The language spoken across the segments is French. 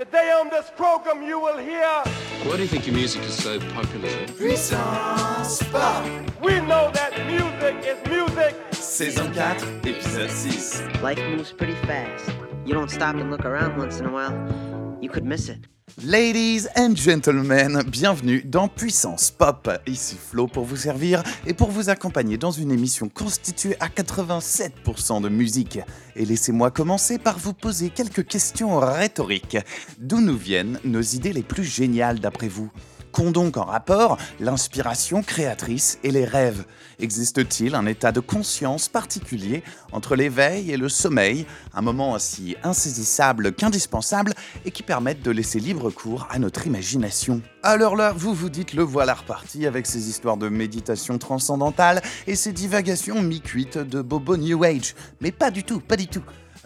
Today on this program you will hear Why do you think your music is so popular? Puissance Pop we know that music is music. Saison 4, épisode 6 Life moves pretty fast. You don't stop and look around once in a while, you could miss it. Ladies and gentlemen, bienvenue dans Puissance Pop. Ici Flo pour vous servir et pour vous accompagner dans une émission constituée à 87% de musique. Et laissez-moi commencer par vous poser quelques questions rhétoriques. D'où nous viennent nos idées les plus géniales d'après vous? Qu'ont donc en rapport l'inspiration créatrice et les rêves Existe-t-il un état de conscience particulier entre l'éveil et le sommeil, un moment aussi insaisissable qu'indispensable et qui permettent de laisser libre cours à notre imagination? Alors là, vous vous dites le voilà reparti avec ces histoires de méditation transcendantale et ces divagations mi-cuites de Bobo New Age. Mais pas du tout, pas du tout.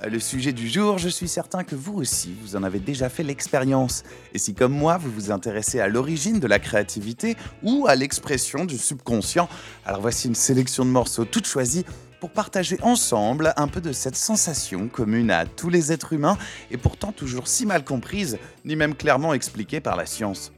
Le sujet du jour, je suis certain que vous aussi, vous en avez déjà fait l'expérience. Et si comme moi, vous vous intéressez à l'origine de la créativité ou à l'expression du subconscient, alors voici une sélection de morceaux toutes choisis pour partager ensemble un peu de cette sensation commune à tous les êtres humains et pourtant toujours si mal comprise, ni même clairement expliquée par la science.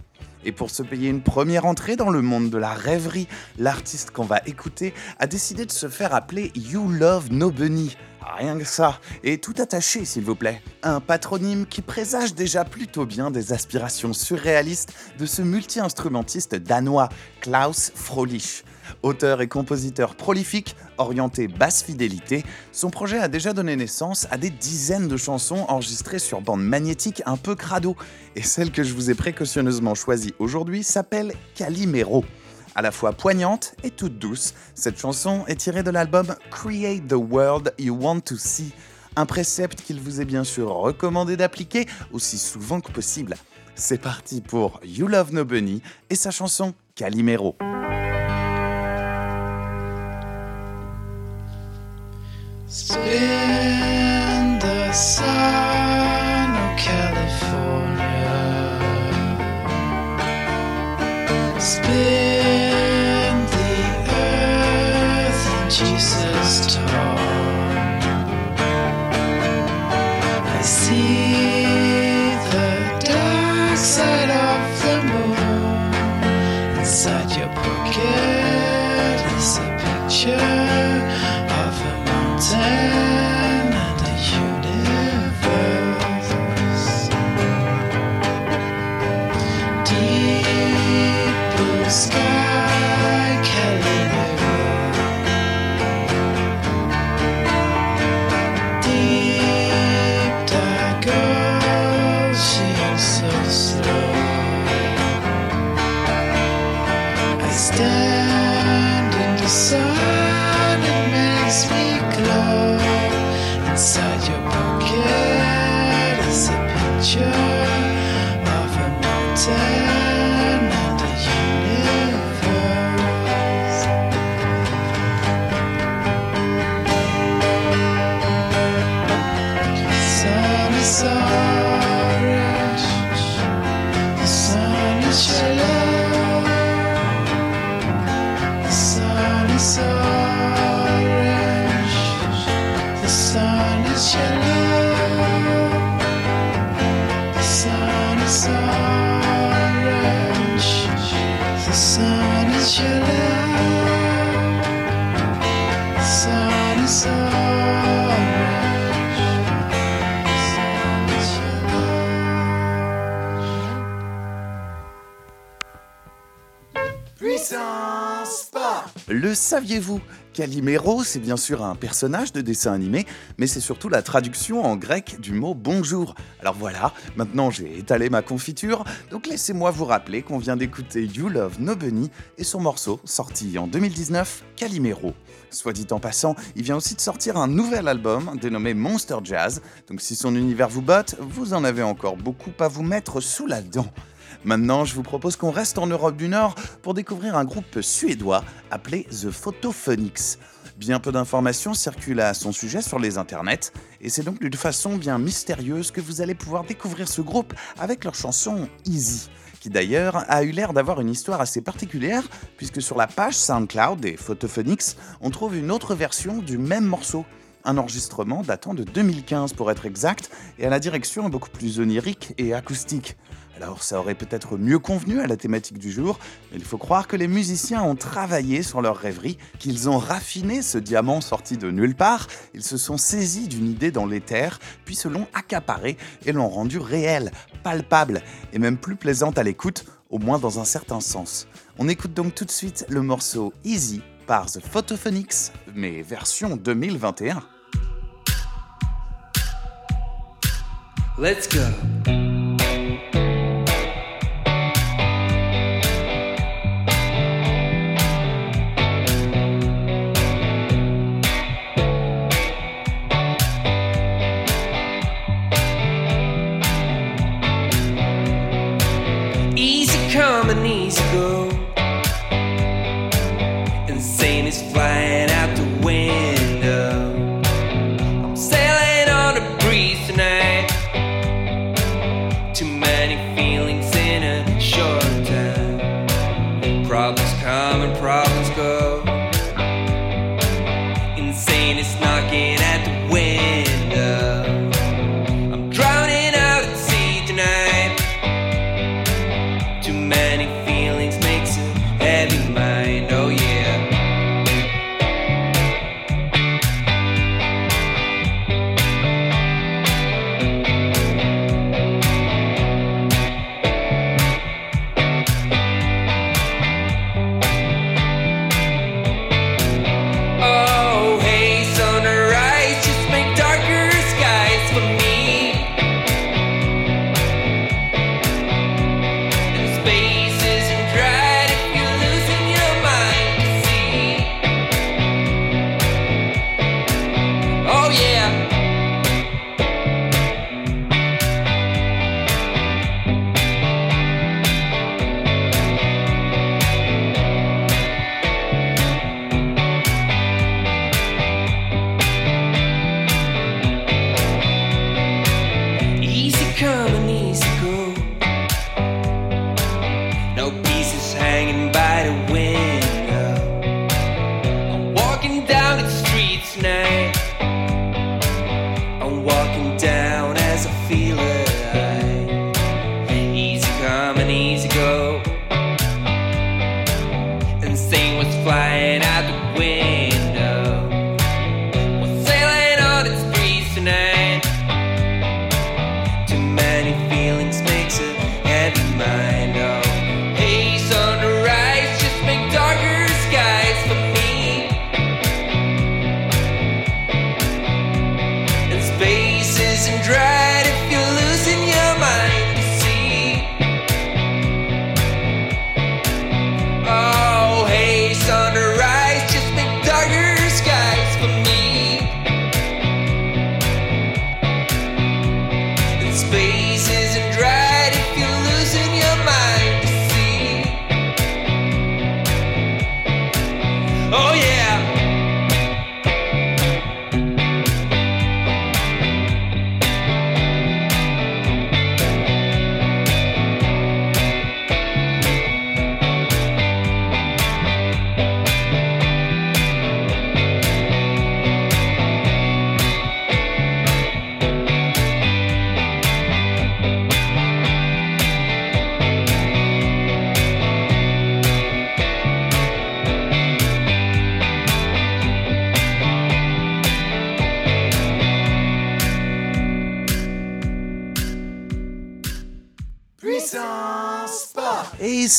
Et pour se payer une première entrée dans le monde de la rêverie, l'artiste qu'on va écouter a décidé de se faire appeler You Love No Bunny. Rien que ça, et tout attaché s'il vous plaît. Un patronyme qui présage déjà plutôt bien des aspirations surréalistes de ce multi-instrumentiste danois, Klaus Frolich. Auteur et compositeur prolifique, orienté basse fidélité, son projet a déjà donné naissance à des dizaines de chansons enregistrées sur bande magnétique un peu crado, et celle que je vous ai précautionneusement choisie aujourd'hui s'appelle Calimero. À la fois poignante et toute douce, cette chanson est tirée de l'album Create the World You Want to See, un précepte qu'il vous est bien sûr recommandé d'appliquer aussi souvent que possible. C'est parti pour You Love No Bunny et sa chanson Calimero. Spin stand in the sun, it makes me glow. Inside your pocket is a picture of a mountain The sun is yellow. The sun is orange. Le saviez-vous? Calimero, c'est bien sûr un personnage de dessin animé, mais c'est surtout la traduction en grec du mot bonjour. Alors voilà, maintenant j'ai étalé ma confiture, donc laissez-moi vous rappeler qu'on vient d'écouter You Love No Bunny et son morceau, sorti en 2019, Calimero. Soit dit en passant, il vient aussi de sortir un nouvel album dénommé Monster Jazz, donc si son univers vous botte, vous en avez encore beaucoup à vous mettre sous la dent. Maintenant, je vous propose qu'on reste en Europe du Nord pour découvrir un groupe suédois appelé The Photophonics. Bien peu d'informations circulent à son sujet sur les internets, et c'est donc d'une façon bien mystérieuse que vous allez pouvoir découvrir ce groupe avec leur chanson Easy, qui d'ailleurs a eu l'air d'avoir une histoire assez particulière, puisque sur la page SoundCloud des Photophonics, on trouve une autre version du même morceau. Un enregistrement datant de 2015 pour être exact, et à la direction beaucoup plus onirique et acoustique. Alors ça aurait peut-être mieux convenu à la thématique du jour, mais il faut croire que les musiciens ont travaillé sur leur rêverie, qu'ils ont raffiné ce diamant sorti de nulle part, ils se sont saisis d'une idée dans l'éther, puis se l'ont accaparé et l'ont rendu réelle, palpable, et même plus plaisante à l'écoute, au moins dans un certain sens. On écoute donc tout de suite le morceau Easy par The Photophonics, mais version 2021. Let's go. Knocking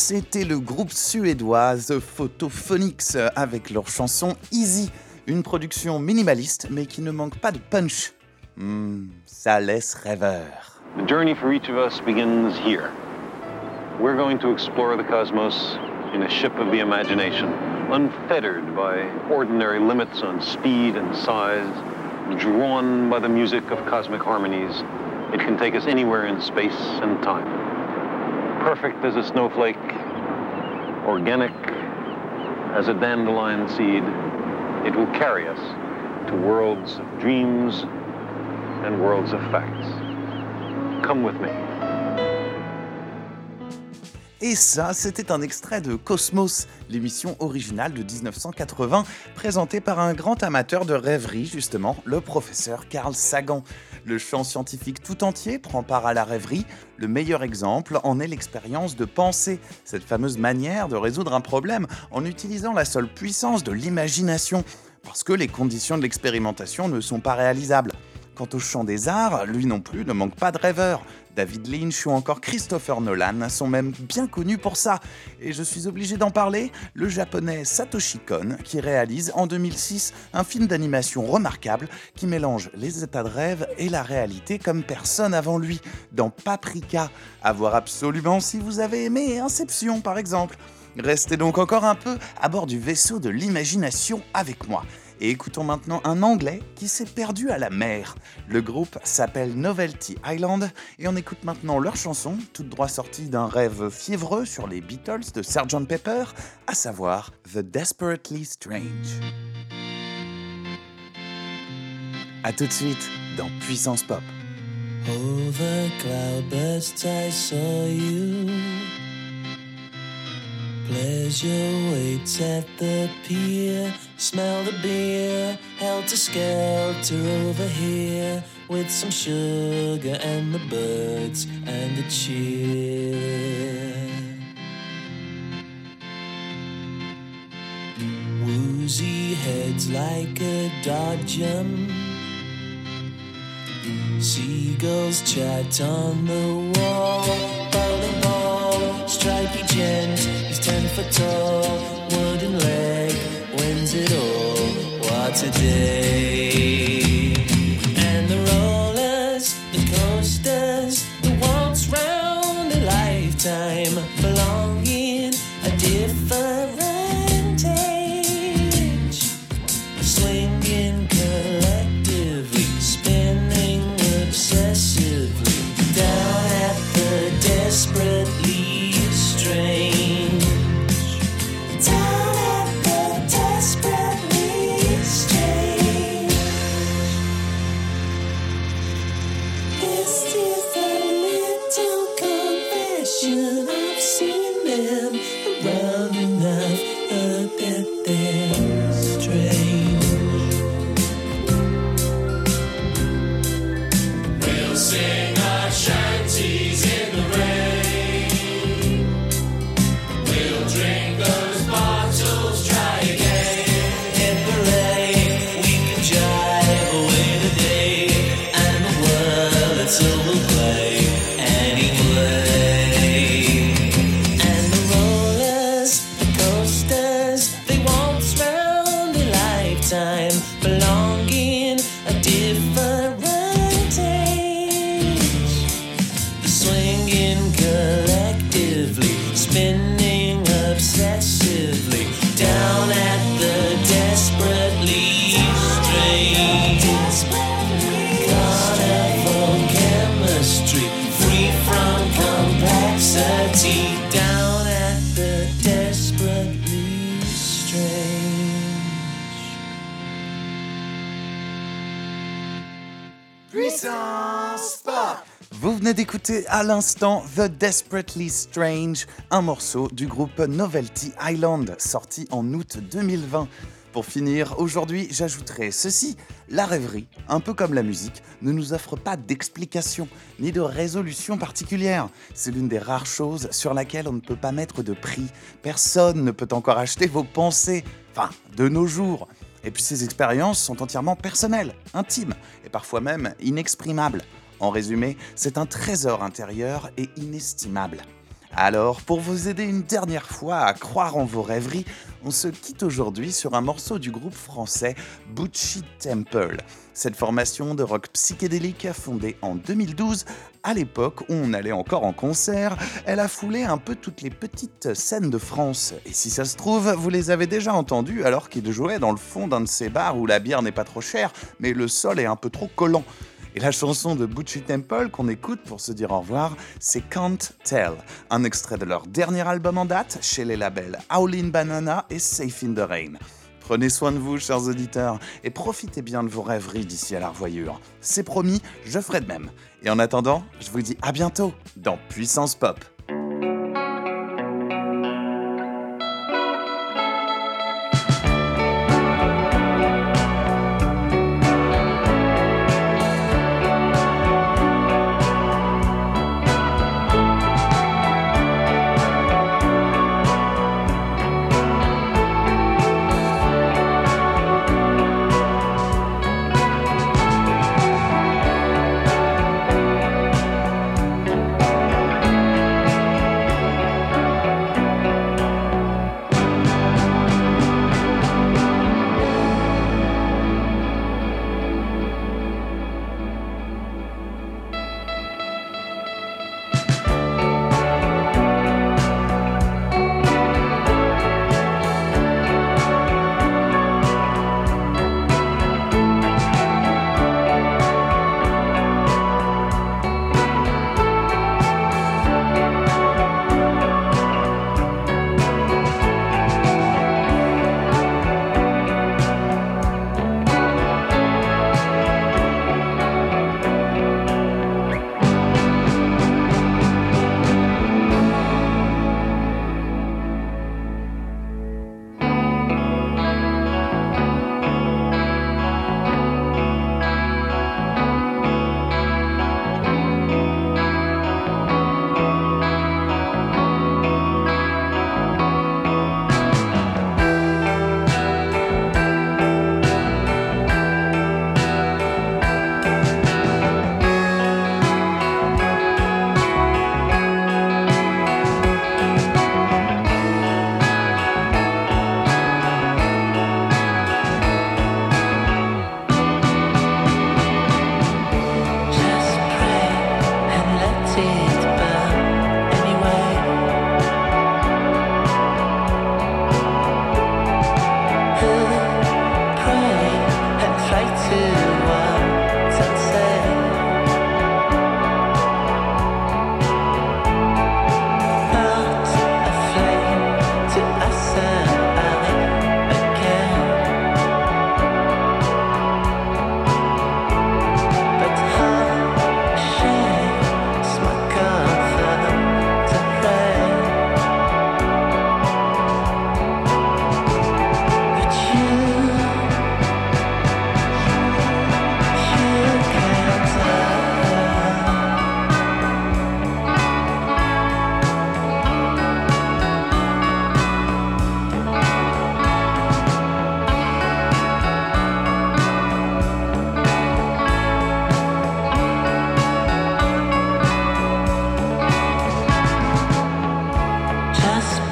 c'était le groupe suédois The Photophonics avec leur chanson Easy, une production minimaliste mais qui ne manque pas de punch. Hmm, ça laisse rêveur. The journey for each of us begins here. We're going to explore the cosmos in a ship of the imagination, unfettered by ordinary limits on speed and size, drawn by the music of cosmic harmonies. It can take us anywhere in space and time. Perfect as a snowflake, organic as a dandelion seed, it will carry us to worlds of dreams and worlds of facts. Come with me. Et ça, c'était un extrait de Cosmos, l'émission originale de 1980, présentée par un grand amateur de rêverie, justement, le professeur Carl Sagan. Le champ scientifique tout entier prend part à la rêverie. Le meilleur exemple en est l'expérience de penser, cette fameuse manière de résoudre un problème en utilisant la seule puissance de l'imagination, parce que les conditions de l'expérimentation ne sont pas réalisables. Quant au champ des arts, lui non plus ne manque pas de rêveurs. David Lynch ou encore Christopher Nolan sont même bien connus pour ça. Et je suis obligé d'en parler, le japonais Satoshi Kon, qui réalise en 2006 un film d'animation remarquable qui mélange les états de rêve et la réalité comme personne avant lui, dans Paprika. À voir absolument si vous avez aimé Inception par exemple. Restez donc encore un peu à bord du vaisseau de l'imagination avec moi. Et écoutons maintenant un anglais qui s'est perdu à la mer. Le groupe s'appelle Novelty Island et on écoute maintenant leur chanson, toute droit sortie d'un rêve fiévreux sur les Beatles de Sgt Pepper, à savoir The Desperately Strange. A tout de suite dans Puissance Pop. Pleasure waits at the pier. Smell the beer, helter skelter over here. With some sugar and the birds and the cheer. Woozy heads like a dodgem. Seagulls chat on the wall. Bowling gent, he's ten foot tall. Wooden leg, wins it all. What a day! should have seen them around enough that get there. time belonging. D'écouter à l'instant The Desperately Strange, un morceau du groupe Novelty Island, sorti en août 2020. Pour finir, aujourd'hui, j'ajouterai ceci. La rêverie, un peu comme la musique, ne nous offre pas d'explication ni de résolution particulière. C'est l'une des rares choses sur laquelle on ne peut pas mettre de prix. Personne ne peut encore acheter vos pensées. Enfin, de nos jours. Et puis ces expériences sont entièrement personnelles, intimes et parfois même inexprimables. En résumé, c'est un trésor intérieur et inestimable. Alors, pour vous aider une dernière fois à croire en vos rêveries, on se quitte aujourd'hui sur un morceau du groupe français Bucci Temple. Cette formation de rock psychédélique fondée en 2012, à l'époque où on allait encore en concert, elle a foulé un peu toutes les petites scènes de France. Et si ça se trouve, vous les avez déjà entendus alors qu'ils jouaient dans le fond d'un de ces bars où la bière n'est pas trop chère, mais le sol est un peu trop collant. Et la chanson de Bucci Temple qu'on écoute pour se dire au revoir, c'est Can't Tell, un extrait de leur dernier album en date chez les labels Howlin' Banana et Safe in the Rain. Prenez soin de vous, chers auditeurs, et profitez bien de vos rêveries d'ici à la revoyure. C'est promis, je ferai de même. Et en attendant, je vous dis à bientôt dans Puissance Pop.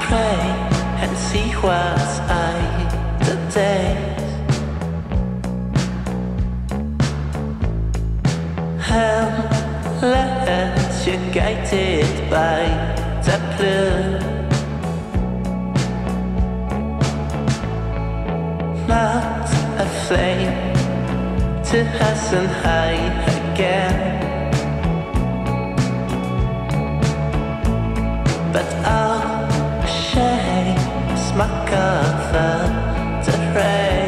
pray and see what's I the days. Unless you're guided by the blue. Not a flame to us high again. Smoke over the